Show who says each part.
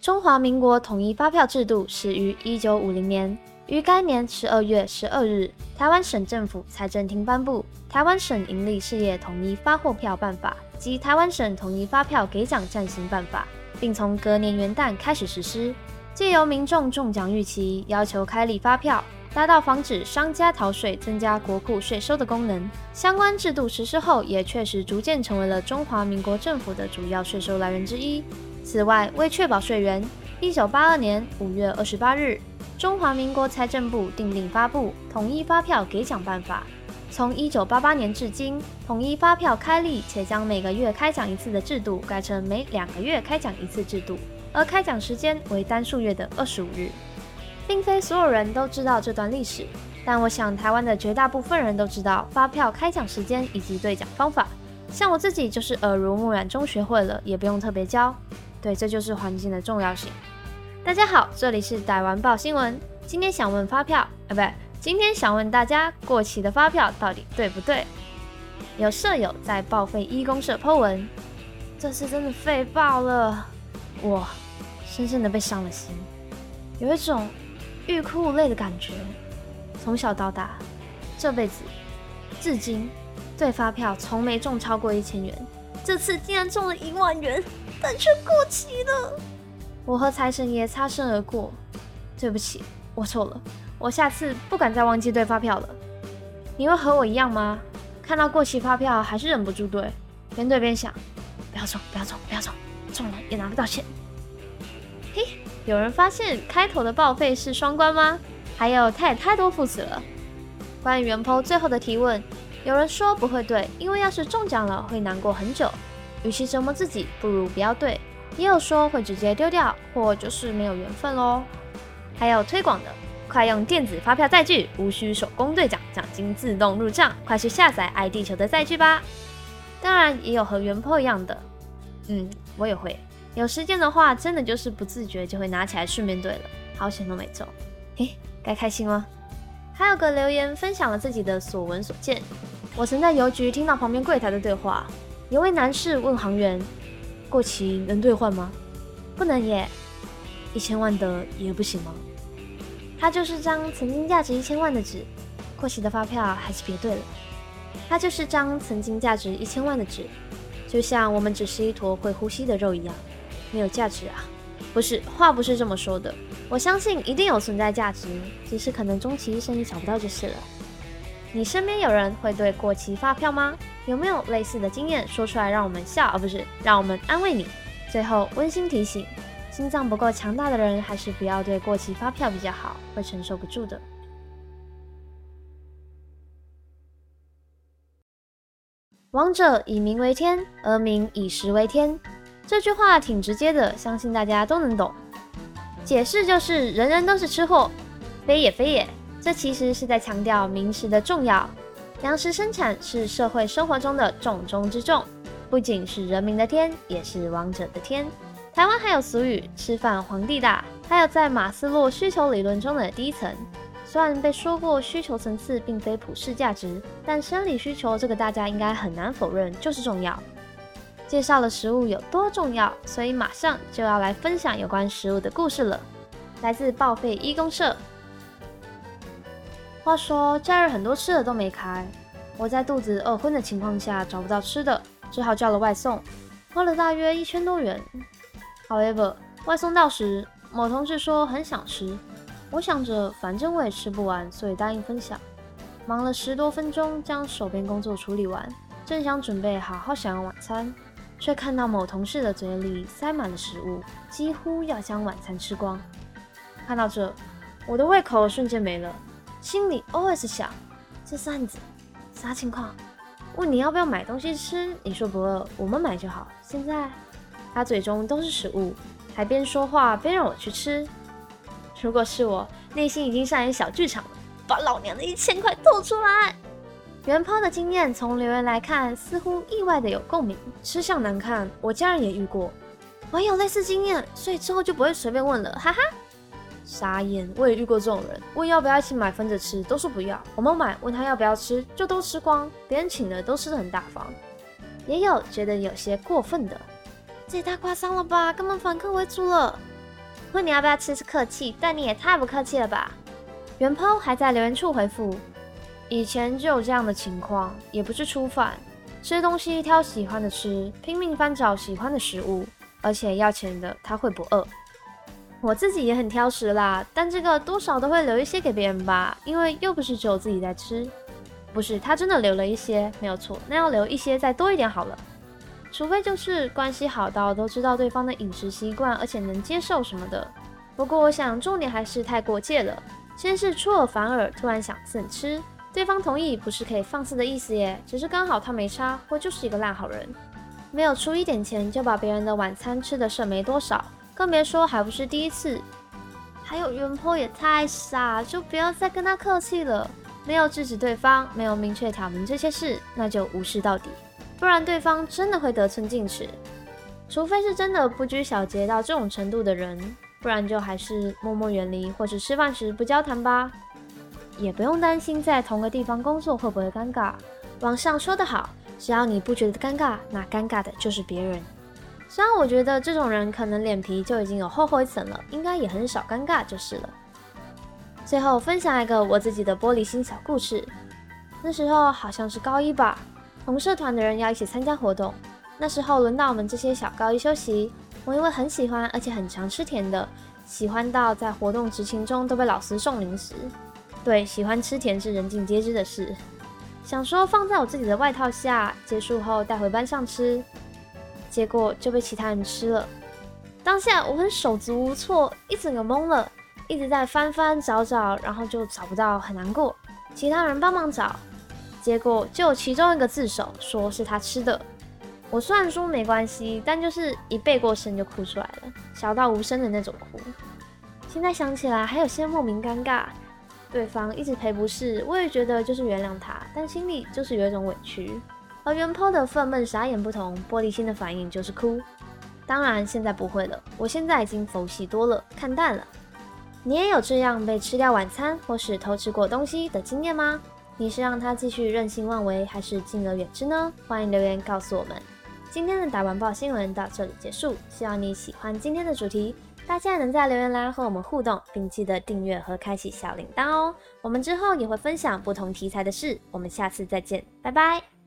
Speaker 1: 中华民国统一发票制度始于一九五零年，于该年十二月十二日，台湾省政府财政厅颁布《台湾省营利事业统一发货票办法》及《台湾省统一发票给奖暂行办法》，并从隔年元旦开始实施，借由民众中奖预期，要求开立发票。达到防止商家逃税、增加国库税收的功能。相关制度实施后，也确实逐渐成为了中华民国政府的主要税收来源之一。此外，为确保税源，一九八二年五月二十八日，中华民国财政部订令发布《统一发票给奖办法》。从一九八八年至今，统一发票开立且将每个月开奖一次的制度改成每两个月开奖一次制度，而开奖时间为单数月的二十五日。并非所有人都知道这段历史，但我想台湾的绝大部分人都知道发票开奖时间以及兑奖方法。像我自己就是耳濡目染中学会了，也不用特别教。对，这就是环境的重要性。大家好，这里是台湾报新闻。今天想问发票，啊，不对，今天想问大家过期的发票到底对不对？有舍友在报废一公社 Po 文，这次真的废爆了，我深深的被伤了心，有一种。欲哭无泪的感觉，从小到大，这辈子至今对发票从没中超过一千元，这次竟然中了一万元，但却过期了。我和财神爷擦身而过，对不起，我错了，我下次不敢再忘记对发票了。你会和我一样吗？看到过期发票还是忍不住对，边对边想，不要中，不要中，不要中，中了也拿不到钱。嘿。有人发现开头的报废是双关吗？还有，他也太多副词了。关于原 po 最后的提问，有人说不会对，因为要是中奖了会难过很久，与其折磨自己，不如不要对。也有说会直接丢掉，或就是没有缘分喽。还有推广的，快用电子发票载具，无需手工兑奖，奖金自动入账，快去下载爱地球的载具吧。当然，也有和原 po 一样的，嗯，我也会。有时间的话，真的就是不自觉就会拿起来顺便对了，好险都没中，嘿，该开心吗？还有个留言分享了自己的所闻所见。我曾在邮局听到旁边柜台的对话，有位男士问航员：“过期能兑换吗？”“不能耶。”“一千万的也不行吗？”它就是张曾经价值一千万的纸，过期的发票还是别兑了。它就是张曾经价值一千万的纸，就像我们只是一坨会呼吸的肉一样。没有价值啊？不是，话不是这么说的。我相信一定有存在价值，只是可能终其一生也找不到就是了。你身边有人会对过期发票吗？有没有类似的经验说出来让我们笑，而不是让我们安慰你？最后温馨提醒：心脏不够强大的人还是不要对过期发票比较好，会承受不住的。王者以民为天，而民以食为天。这句话挺直接的，相信大家都能懂。解释就是人人都是吃货，非也非也。这其实是在强调民食的重要。粮食生产是社会生活中的重中之重，不仅是人民的天，也是王者的天。台湾还有俗语“吃饭皇帝大”，还有在马斯洛需求理论中的第一层。虽然被说过需求层次并非普世价值，但生理需求这个大家应该很难否认就是重要。介绍了食物有多重要，所以马上就要来分享有关食物的故事了。来自报废一公社。话说假日很多吃的都没开，我在肚子饿昏的情况下找不到吃的，只好叫了外送，花了大约一千多元。However，外送到时，某同事说很想吃，我想着反正我也吃不完，所以答应分享。忙了十多分钟，将手边工作处理完，正想准备好好享用晚餐。却看到某同事的嘴里塞满了食物，几乎要将晚餐吃光。看到这，我的胃口瞬间没了，心里 always 想：这扇子啥情况？问你要不要买东西吃，你说不饿，我们买就好。现在他嘴中都是食物，还边说话边让我去吃。如果是我，内心已经上演小剧场了，把老娘的一千块吐出来。原抛的经验，从留言来看，似乎意外的有共鸣。吃相难看，我家人也遇过，我有类似经验，所以之后就不会随便问了，哈哈。傻眼，我也遇过这种人，问要不要一起买分着吃，都说不要。我们买，问他要不要吃，就都吃光。别人请的都吃的很大方。也有觉得有些过分的，这也太夸张了吧，根本反客为主了。问你要不要吃是客气，但你也太不客气了吧？元抛还在留言处回复，以前就有这样的情况，也不是初犯，吃东西挑喜欢的吃，拼命翻找喜欢的食物，而且要钱的他会不饿。我自己也很挑食啦，但这个多少都会留一些给别人吧，因为又不是只有自己在吃。不是，他真的留了一些，没有错，那要留一些再多一点好了。除非就是关系好到都知道对方的饮食习惯，而且能接受什么的。不过我想重点还是太过界了，先是出尔反尔，突然想蹭吃，对方同意不是可以放肆的意思耶，只是刚好他没差，或就是一个烂好人，没有出一点钱就把别人的晚餐吃的剩没多少。更别说还不是第一次，还有元坡也太傻，就不要再跟他客气了。没有制止对方，没有明确挑明这些事，那就无视到底，不然对方真的会得寸进尺。除非是真的不拘小节到这种程度的人，不然就还是默默远离，或是吃饭时不交谈吧。也不用担心在同个地方工作会不会尴尬。网上说得好，只要你不觉得尴尬，那尴尬的就是别人。虽然我觉得这种人可能脸皮就已经有厚厚一层了，应该也很少尴尬就是了。最后分享一个我自己的玻璃心小故事。那时候好像是高一吧，同社团的人要一起参加活动。那时候轮到我们这些小高一休息，我因为很喜欢，而且很常吃甜的，喜欢到在活动执勤中都被老师送零食。对，喜欢吃甜是人尽皆知的事。想说放在我自己的外套下，结束后带回班上吃。结果就被其他人吃了，当下我很手足无措，一整个懵了，一直在翻翻找找，然后就找不到，很难过。其他人帮忙找，结果就有其中一个自首，说是他吃的。我虽然说没关系，但就是一背过身就哭出来了，小到无声的那种哭。现在想起来还有些莫名尴尬，对方一直赔不是，我也觉得就是原谅他，但心里就是有一种委屈。和原抛的愤懑傻眼不同，玻璃心的反应就是哭。当然现在不会了，我现在已经佛系多了，看淡了。你也有这样被吃掉晚餐或是偷吃过东西的经验吗？你是让他继续任性妄为，还是敬而远之呢？欢迎留言告诉我们。今天的打完报新闻到这里结束，希望你喜欢今天的主题。大家能在留言栏和我们互动，并记得订阅和开启小铃铛哦。我们之后也会分享不同题材的事，我们下次再见，拜拜。